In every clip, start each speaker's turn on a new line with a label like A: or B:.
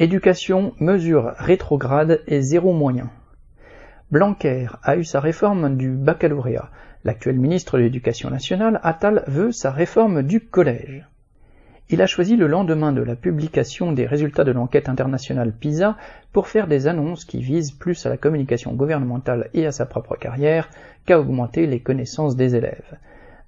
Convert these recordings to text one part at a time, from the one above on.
A: Éducation, mesure rétrograde et zéro moyen. Blanquer a eu sa réforme du baccalauréat. L'actuel ministre de l'Éducation nationale, Attal, veut sa réforme du collège. Il a choisi le lendemain de la publication des résultats de l'enquête internationale PISA pour faire des annonces qui visent plus à la communication gouvernementale et à sa propre carrière qu'à augmenter les connaissances des élèves.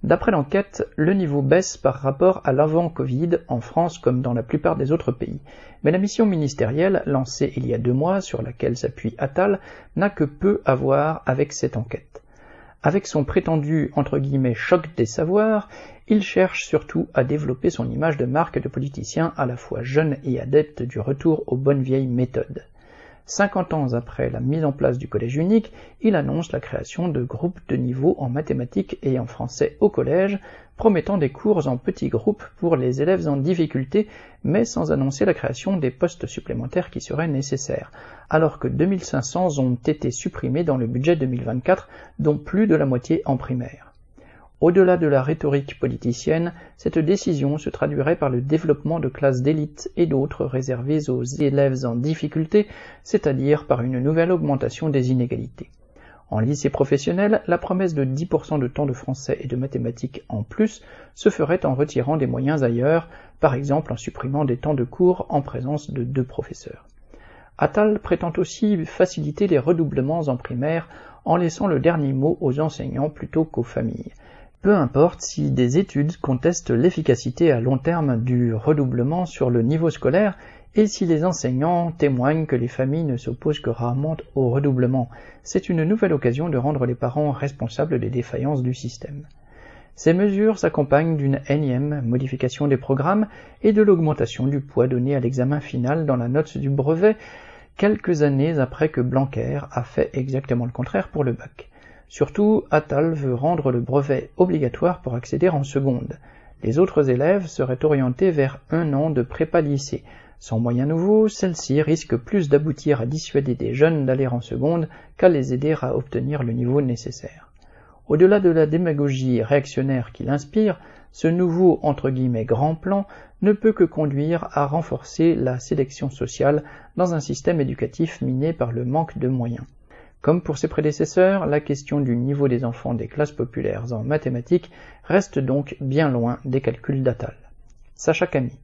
A: D'après l'enquête, le niveau baisse par rapport à l'avant-Covid en France comme dans la plupart des autres pays. Mais la mission ministérielle, lancée il y a deux mois, sur laquelle s'appuie Attal, n'a que peu à voir avec cette enquête. Avec son prétendu entre guillemets choc des savoirs, il cherche surtout à développer son image de marque de politicien à la fois jeune et adepte du retour aux bonnes vieilles méthodes. 50 ans après la mise en place du collège unique, il annonce la création de groupes de niveau en mathématiques et en français au collège, promettant des cours en petits groupes pour les élèves en difficulté, mais sans annoncer la création des postes supplémentaires qui seraient nécessaires, alors que 2500 ont été supprimés dans le budget 2024, dont plus de la moitié en primaire. Au-delà de la rhétorique politicienne, cette décision se traduirait par le développement de classes d'élite et d'autres réservées aux élèves en difficulté, c'est-à-dire par une nouvelle augmentation des inégalités. En lycée professionnel, la promesse de 10% de temps de français et de mathématiques en plus se ferait en retirant des moyens ailleurs, par exemple en supprimant des temps de cours en présence de deux professeurs. Attal prétend aussi faciliter les redoublements en primaire en laissant le dernier mot aux enseignants plutôt qu'aux familles. Peu importe si des études contestent l'efficacité à long terme du redoublement sur le niveau scolaire et si les enseignants témoignent que les familles ne s'opposent que rarement au redoublement, c'est une nouvelle occasion de rendre les parents responsables des défaillances du système. Ces mesures s'accompagnent d'une énième modification des programmes et de l'augmentation du poids donné à l'examen final dans la note du brevet, quelques années après que Blanquer a fait exactement le contraire pour le bac. Surtout, Attal veut rendre le brevet obligatoire pour accéder en seconde. Les autres élèves seraient orientés vers un an de prépa-lycée. Sans moyens nouveaux, celle-ci risque plus d'aboutir à dissuader des jeunes d'aller en seconde qu'à les aider à obtenir le niveau nécessaire. Au-delà de la démagogie réactionnaire qu'il inspire, ce nouveau entre guillemets grand plan ne peut que conduire à renforcer la sélection sociale dans un système éducatif miné par le manque de moyens. Comme pour ses prédécesseurs, la question du niveau des enfants des classes populaires en mathématiques reste donc bien loin des calculs d'Attal. Sacha Camille